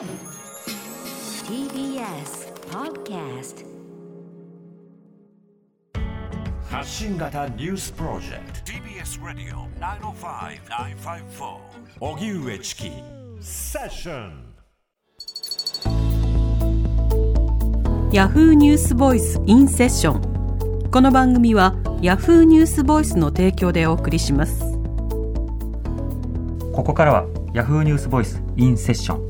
TBS Podcast 発信型ニュースプロジェクト。TBS ラディオ905-954おぎゅうえちきセッション。ヤフーニュースボイスインセッションこの番組はヤフーニュースボイスの提供でお送りします。ここからは Yahoo ニュースボイスインセッション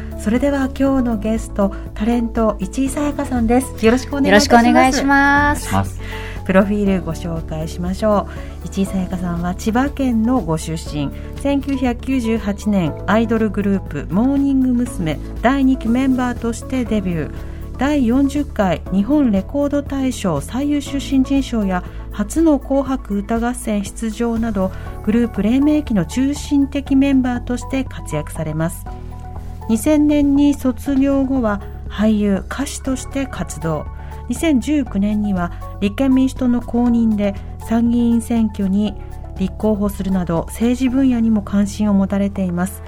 それでは今日のゲストタレント市井さやかさんです。よろしくお願いします。プロフィールご紹介しましょう。市井さやかさんは千葉県のご出身。1998年アイドルグループモーニング娘。第2期メンバーとしてデビュー。第40回日本レコード大賞最優秀新人賞や初の紅白歌合戦出場などグループ黎明期の中心的メンバーとして活躍されます2000年に卒業後は俳優歌手として活動。2019年には立憲民主党の公認で参議院選挙に立候補するなど政治分野にも関心を持たれています。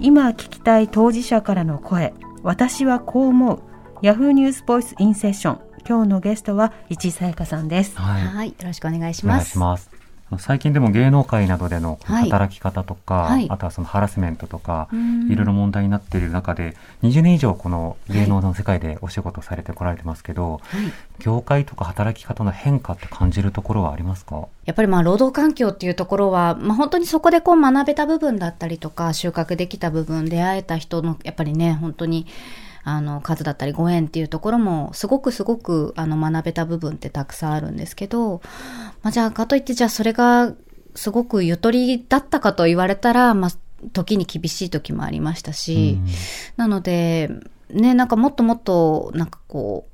今聞きたい当事者からの声私はこう思う。ヤフーニュースボイスインセッション。今日のゲストは市井さやかさんです。はい。はい、よろしくお願いしお願ます。最近でも芸能界などでのはい。働き方とか、はい。あとはそのハラスメントとか、うん。いろいろ問題になっている中で20年以上この芸能の世界でお仕事されてこられてますけど、はい。業界とか働き方の変化って感じるところはありますか？やっぱりまあ労働環境っていうところは、まあ本当にそこでこう学べた部分だったりとか、収穫できた部分、出会えた人の、やっぱりね、本当に、あの、数だったりご縁っていうところも、すごくすごく、あの、学べた部分ってたくさんあるんですけど、まあじゃあ、かといって、じゃあそれが、すごくゆとりだったかと言われたら、まあ、時に厳しい時もありましたし、うんなので、ね、なんかもっともっと、なんかこ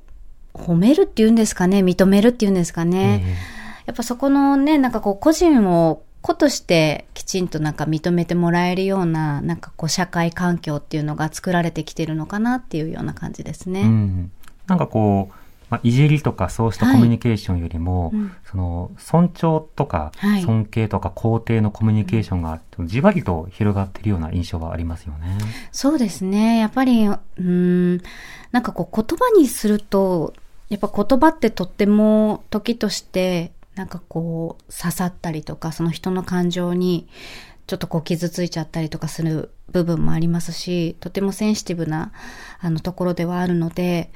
う、褒めるっていうんですかね、認めるっていうんですかね。えやっぱそこのね、なんかこう個人を個としてきちんとなんか認めてもらえるような、なんかこう社会環境っていうのが作られてきてるのかなっていうような感じですね。えうん、なんかこう、まあ、いじりとかそうしたコミュニケーションよりも、うんその尊重とかはい尊敬とか肯定のコミュニケーションがじわりと広がっているような印象はありますよね。そうですね。やっぱり、うーん、なんかこう言葉にすると、やっぱ言葉ってとっても時として、なんかこう刺さったりとか、その人の感情にちょっとこう傷ついちゃったりとかする部分もありますし、とてもセンシティブなあのところではあるので、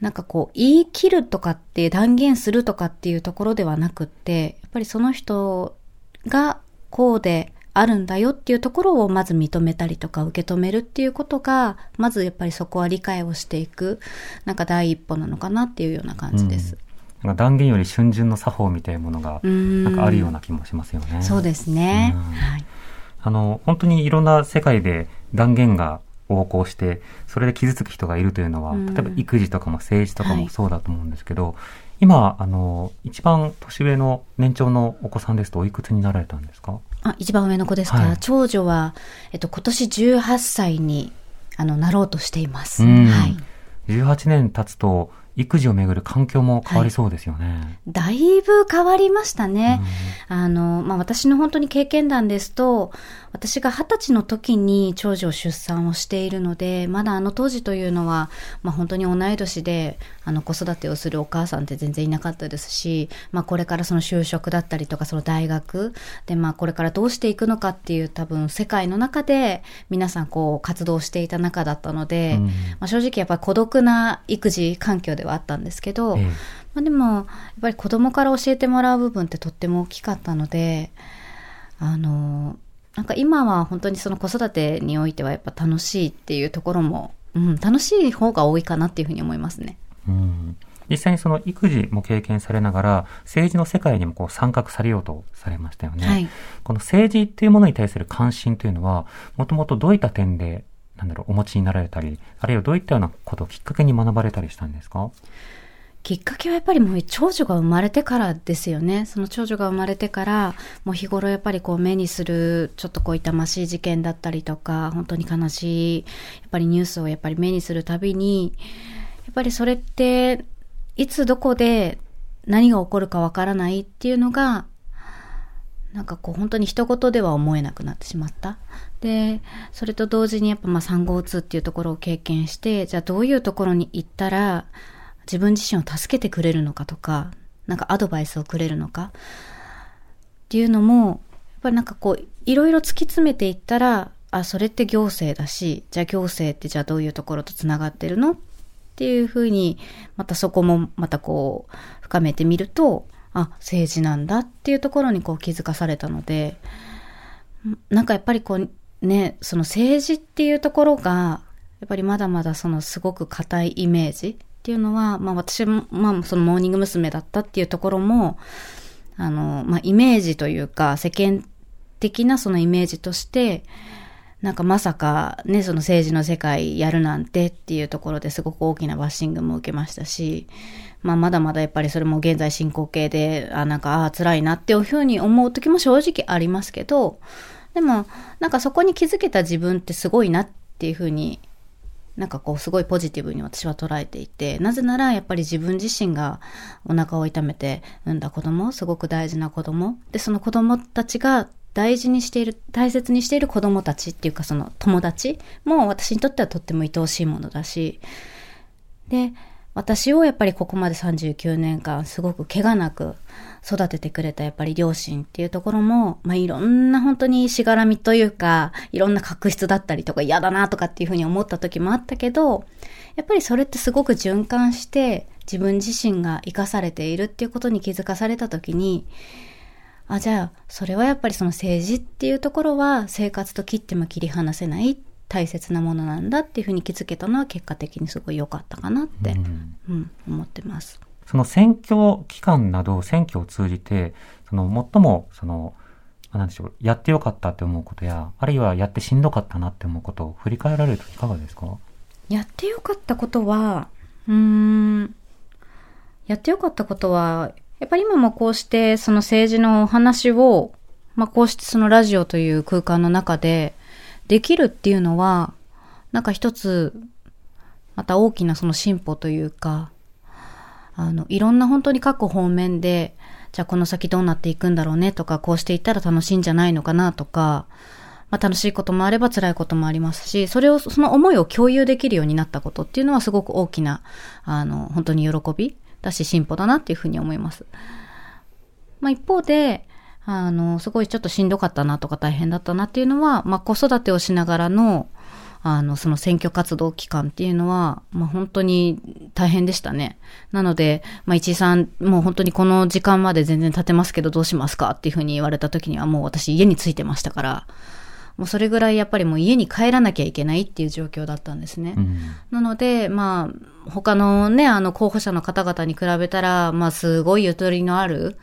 なんかこう言い切るとかって断言するとかっていうところではなくって、やっぱりその人がこうであるんだよっていうところをまず認めたりとか受け止めるっていうことが、まずやっぱりそこは理解をしていく、なんか第一歩なのかなっていうような感じです。なんか断言より春巡の作法みたいなものがうんなんかあるような気もしますよね。そうですね。うんはい。あの、本当にいろんな世界で断言が横行して、それで傷つく人がいるというのは、うん例えば育児とかも政治とかはいもそうだと思うんですけど、今、あの、一番年上の年長のお子さんですとおいくつになられたんですか？あ、一番上の子ですか、はい長女は、えっと、今年18歳に、あの、なろうとしています。うんはい。18年経つと、育児をめぐる環境も変わりそうですよね。だいぶ変わりましたね。あの、まあ、私の本当に経験談ですと、私が二十歳の時に長女を出産をしているので、まだあの当時というのは、まあ、本当に同い年で、あの子育てをするお母さんって全然いなかったですし、まあ、これからその就職だったりとか、その大学で、まあ、これからどうしていくのかっていう多分世界の中で皆さんこう活動していた中だったので、うん。まあ、正直やっぱり孤独な育児環境ではあったんですけど、ええ。まあ、でも、やっぱり子供から教えてもらう部分ってとっても大きかったので、あの、なんか今は本当にその子育てにおいてはやっぱ楽しいっていうところも、うん、楽しい方が多いかなっていうふうに思いますね。うん実際にその育児も経験されながら、政治の世界にもこう参画されようとされましたよね。はい。この政治っていうものに対する関心というのは、もともとどういった点で、なんだろう、お持ちになられたり、あるいはどういったようなことをきっかけに学ばれたりしたんですか？きっかけはやっぱりもう長女が生まれてからですよね。その長女が生まれてから、もう日頃やっぱりこう目にする、ちょっとこう痛ましい事件だったりとか、本当に悲しい、やっぱりニュースをやっぱり目にするたびに、やっぱりそれって、いつどこで何が起こるかわからないっていうのが、なんかこう本当に一言では思えなくなってしまった。で、それと同時にやっぱまあ産後うつっていうところを経験して、じゃあどういうところに行ったら自分自身を助けてくれるのかとか、なんかアドバイスをくれるのか。っていうのも、やっぱりなんかこういろいろ突き詰めていったら、あ、それって行政だし、じゃあ行政ってじゃあどういうところとつながってるの？っていうふうに、またそこもまたこう深めてみると、あ、政治なんだ。っていうところにこう気づかされたので、なんかやっぱりこうね、その政治っていうところが、やっぱりまだまだそのすごく硬いイメージっていうのは、まあ私も、まあそのモーニング娘。だったっていうところも、あの、まあイメージというか世間的なそのイメージとして、なんかまさかね、その政治の世界やるなんてっていうところですごく大きなバッシングも受けましたし、まあまだまだやっぱりそれも現在進行形で、あ、なんか、ああ、辛いなっていうふうに思う時も正直ありますけど、でも、なんかそこに気づけた自分ってすごいなっていうふうに、なんかこうすごいポジティブに私は捉えていて、なぜならやっぱり自分自身がお腹を痛めて産んだ子供、すごく大事な子供、で、その子供たちが大事にしている、大切にしている子供たちっていうかその友達も私にとってはとっても愛おしいものだし、で、私をやっぱりここまで39年間すごく怪我なく育ててくれたやっぱり両親っていうところも、まあ、いろんな本当にしがらみというか、いろんな確執だったりとか嫌だなとかっていうふうに思った時もあったけど、やっぱりそれってすごく循環して自分自身が生かされているっていうことに気づかされた時に、あ、じゃあ、それはやっぱりその政治っていうところは生活と切っても切り離せない大切なものなんだっていうふうに気づけたのは結果的にすごい良かったかなって、うんうん、思ってます。その選挙期間など選挙を通じて、その最も、その、あなんでしょう、やってよかったって思うことや、あるいはやってしんどかったなって思うことを振り返られるといかがですか？やってよかったことは、うーん、やってよかったことは、やっぱり今もこうしてその政治のお話を、まあこうしてそのラジオという空間の中でできるっていうのは、なんか一つ、また大きなその進歩というか、あの、いろんな本当に各方面で、じゃあこの先どうなっていくんだろうねとか、こうしていったら楽しいんじゃないのかなとか、まあ楽しいこともあれば辛いこともありますし、それを、その思いを共有できるようになったことっていうのはすごく大きな、あの、本当に喜びだし進歩だなっていうふうに思います。まあ一方で、あの、すごいちょっとしんどかったなとか大変だったなっていうのは、まあ子育てをしながらの、あの、その選挙活動期間っていうのは、まあ本当に大変でしたね。なので、まあ一井さん、もう本当にこの時間まで全然経てますけどどうしますかっていうふうに言われた時にはもう私家に着いてましたから、もうそれぐらいやっぱりもう家に帰らなきゃいけないっていう状況だったんですね。うん。なので、まあ、他のね、あの、候補者の方々に比べたら、まあ、すごいゆとりのある、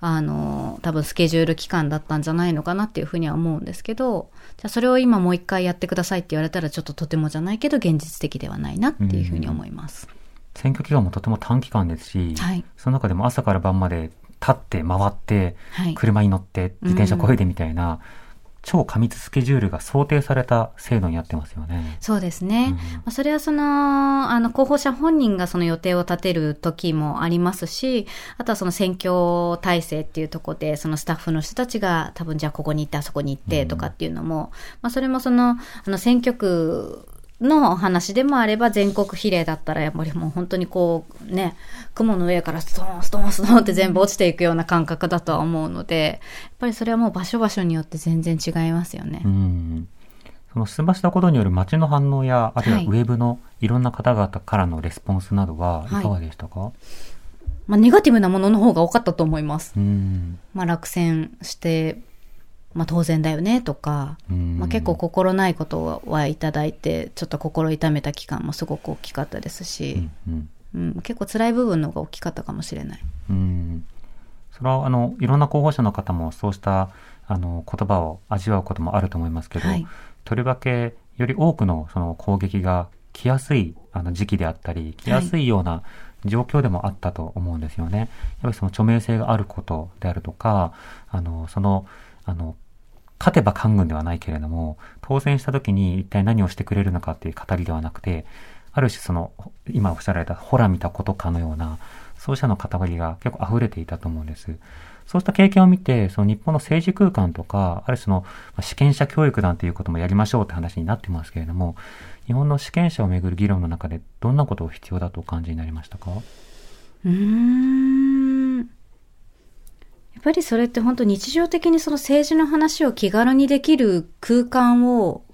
あの、多分スケジュール期間だったんじゃないのかなっていうふうには思うんですけど、じゃあそれを今もう一回やってくださいって言われたら、ちょっととてもじゃないけど、現実的ではないなっていうふうに思います。選挙期間もとても短期間ですし、はいその中でも朝から晩まで立って回って、はい。車に乗って自転車こいでみたいな、超過密スケジュールが想定された制度になってますよね。そうですね。うんまあそれはその、あの、候補者本人がその予定を立てる時もありますし、あとはその選挙体制っていうところで、そのスタッフの人たちが多分じゃあここに行ってあそこに行ってとかっていうのも、まあそれもその、あの選挙区の話でもあれば全国比例だったらやっぱりもう本当にこうね、雲の上からストーンストーンストーンって全部落ちていくような感覚だとは思うので、やっぱりそれはもう場所場所によって全然違いますよね。うん。その出馬したことによる街の反応や、あるいははいウェブのいろんな方々からのレスポンスなどはいかがでしたか、まあネガティブなものの方が多かったと思います。うん。まあ、落選して、まあ、当然だよねとか、うんまあ、結構心ないことはいただいてちょっと心痛めた期間もすごく大きかったですうしん、うんうん結構辛い部分の方が大きかったかもしれない。うん。それは、あの、いろんな候補者の方もそうした、あの、言葉を味わうこともあると思いますけど、はいとりわけ、より多くのその攻撃が来やすいあの時期であったり、来やすいような状況でもあったと思うんですよね。やっぱりその著名性があることであるとか、あの、その、あの、勝てば官軍ではないけれども、当選した時に一体何をしてくれるのかっていう語りではなくて、ある種その、今おっしゃられた、ほら見たことかのような、そうしたの語りが結構溢れていたと思うんです。そうした経験を見て、その日本の政治空間とか、ある種の試験者教育なんていうこともやりましょうって話になってますけれども、日本の試験者をめぐる議論の中でどんなことを必要だとお感じになりましたか？うーん。やっぱりそれって本当日常的にその政治の話を気軽にできる空間を、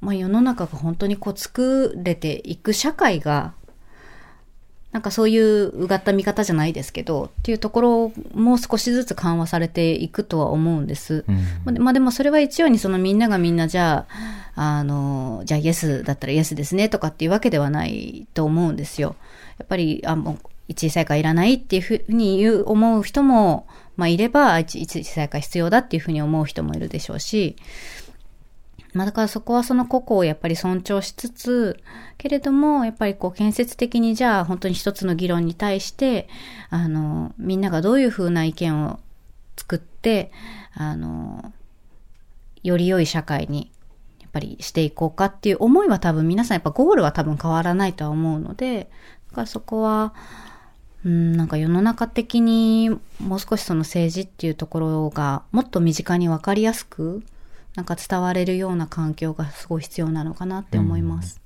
まあ世の中が本当にこう作れていく社会がなんかそういううがった見方じゃないですけど、っていうところも少しずつ緩和されていくとは思うんです。うん、まあでもそれは一応にそのみんながみんなじゃあ、あの、じゃあイエスだったらイエスですねとかっていうわけではないと思うんですよ。やっぱり、あ、もう一時再開いらないっていうふうに言う、思う人も、まあいれば、一時再開必要だっていうふうに思う人もいるでしょうし、まあだからそこはその個々をやっぱり尊重しつつ、けれども、やっぱりこう建設的にじゃあ本当に一つの議論に対して、あの、みんながどういうふうな意見を作って、あの、より良い社会にやっぱりしていこうかっていう思いは多分皆さんやっぱゴールは多分変わらないとは思うので、だからそこは、うん、なんか世の中的にもう少しその政治っていうところがもっと身近にわかりやすくなんか伝われるような環境がすごい必要なのかなって思います。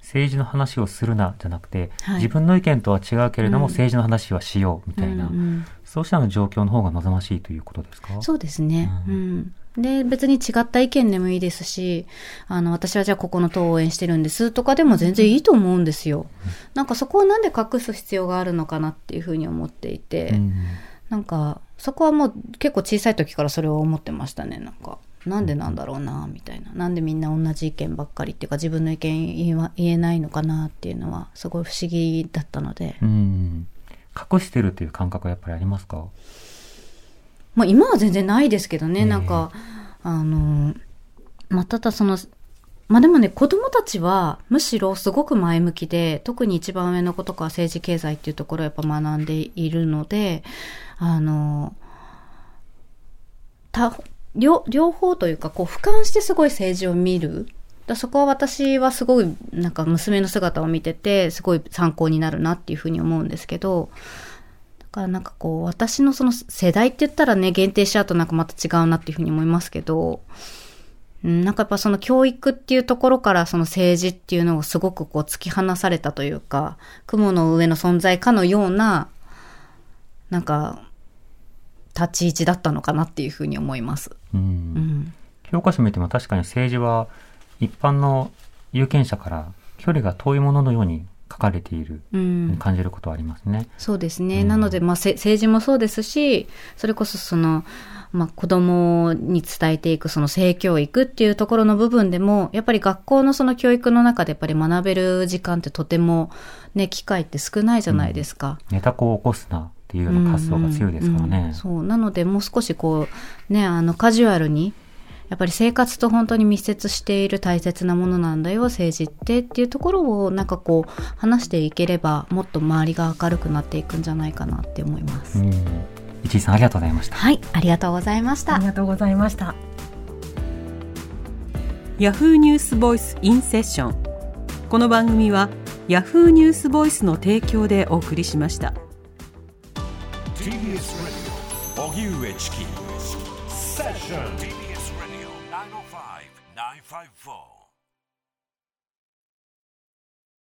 政治の話をするなじゃなくて、はい、自分の意見とは違うけれども、うん、政治の話はしようみたいな、うん。うん、そうしたの状況の方が望ましいということですか？そうですね。うん、うん、で、別に違った意見でもいいですし、あの、私はじゃあここの党を応援してるんですとかでも全然いいと思うんですよ。なんかそこをなんで隠す必要があるのかなっていうふうに思っていて、なんか、そこはもう結構小さい時からそれを思ってましたね、なんか。なんでなんだろうなみたいな。なんでみんな同じ意見ばっかりっていうか自分の意見言言えないのかなっていうのはすごい不思議だったので。うん。隠してるっていう感覚はやっぱりありますか？まあ今は全然ないですけどね、なんかあのまあただそのまあでもね、子供たちはむしろすごく前向きで、特に一番上の子とか政治経済っていうところをやっぱ学んでいるので、あの、た、両、両方というか、こう、俯瞰してすごい政治を見る。だそこは私はすごい、なんか娘の姿を見てて、すごい参考になるなっていうふうに思うんですけど、だからなんかこう、私のその世代って言ったらね、限定しちゃうとなんかまた違うなっていうふうに思いますけど、なんかやっぱその教育っていうところからその政治っていうのをすごくこう突き放されたというか、雲の上の存在かのような、なんか立ち位置だったのかなっていうふうに思います。うん、教科書見ても確かに政治は一般の有権者から距離が遠いもののように書かれている、うん、感じることはありますね。そうですね。うん、なので、まあ、政治もそうですし、それこそその、まあ、子供に伝えていくその性教育っていうところの部分でも、やっぱり学校のその教育の中でやっぱり学べる時間ってとてもね、機会って少ないじゃないですか。うん、ネタ子を起こすなっていうような発想が強いですからね。うんうん、そう。なので、もう少しこう、ね、あの、カジュアルに、やっぱり生活と本当に密接している大切なものなんだよ、政治ってっていうところをなんかこう話していければもっと周りが明るくなっていくんじゃないかなって思います。一井さんありがとうございました。はい、ありがとうございました。ありがとうございました。ヤフーニュースボイスインセッション。この番組はヤフーニュースボイスの提供でお送りしました。TBS ラディオ荻上チキセッション TBS ラ